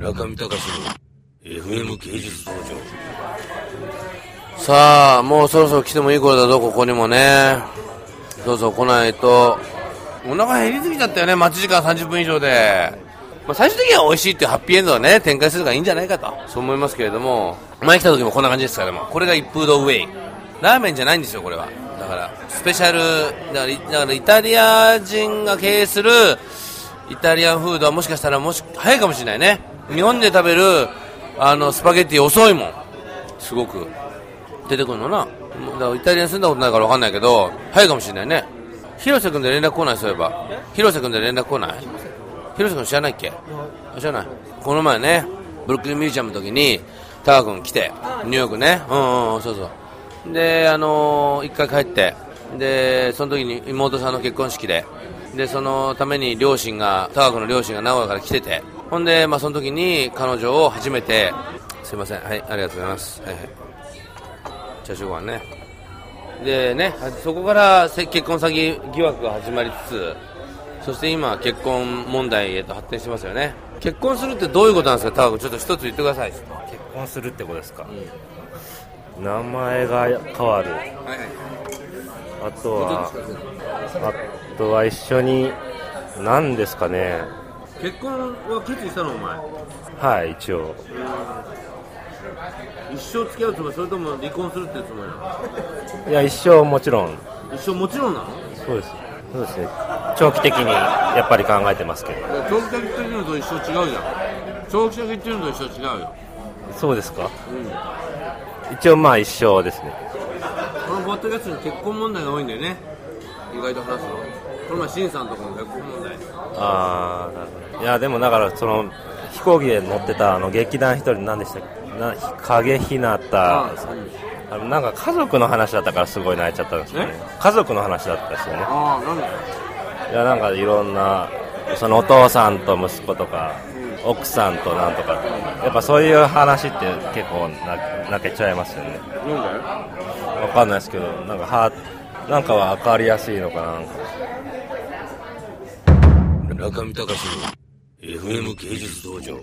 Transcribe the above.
中見隆の FM 芸術道場。さあもうそろそろ来てもいい頃だぞここにもね。そうそう来ないと。お腹減りすぎちゃったよね待ち時間30分以上で、まあ、最終的には美味しいっていうハッピーエンドをね展開するのがいいんじゃないかと。そう思いますけれども。前来た時もこんな感じですからもこれが一風堂ウェイラーメンじゃないんですよこれは。だからスペシャルだからだからイタリア人が経営するイタリアンフードはもしかしたらもし早いかもしれないね。日本で食べるあのスパゲッティ遅いもん。すごく。出てくるのな。だからイタリアに住んだことないから分かんないけど早いかもしれないね。広瀬君で連絡来ないそういえば。広瀬君で連絡来ない？広瀬君知らないっけ？知らない。この前ねブルックリンミュージアムの時にタカ君来てニューヨークね。うんうんそうそう。であのー一回帰ってでその時に妹さんの結婚式ででそのために両親がタカ君の両親が名古屋から来てて。ほんで、まあ、その時に彼女を初めてすいません。はいありがとうございます。はいはい。チャーシューご飯ね。でねそこからせ結婚詐欺疑惑が始まりつつそして今結婚問題へと発展してますよね。結婚するってどういうことなんですか？タカ君ちょっと一つ言ってください。結婚するってことですか、名前が変わる。あとはあとは一緒に何ですかね？結婚は決意したのお前？はい一応。一生付き合うつもり？それとも離婚するってつもりいや一生もちろん。一生もちろんなの？そうです。そうですね。長期的にやっぱり考えてますけど。長期的っていうのと一生違うじゃん。長期的っていうのと一緒違うよ。そうですか、一応まあ一生ですね。このポッドキャストに結婚問題が多いんだよね意外と話すの。この前シンさんとかも結婚問題ああなるほど。いやでもだからその飛行機で乗ってたあの劇団一人何でしたっけ？な影ひなた。ああのなんか家族の話だったからすごい泣いちゃったんですよね。家族の話だったですよね。あなんで？いやなんかいろんなそのお父さんと息子とか奥さんとなんとかやっぱそういう話って結構な泣けちゃいますよね。なんわかんないですけどなんかはなんかは分かりやすいのかななんか。で中見隆の FM 芸術道場。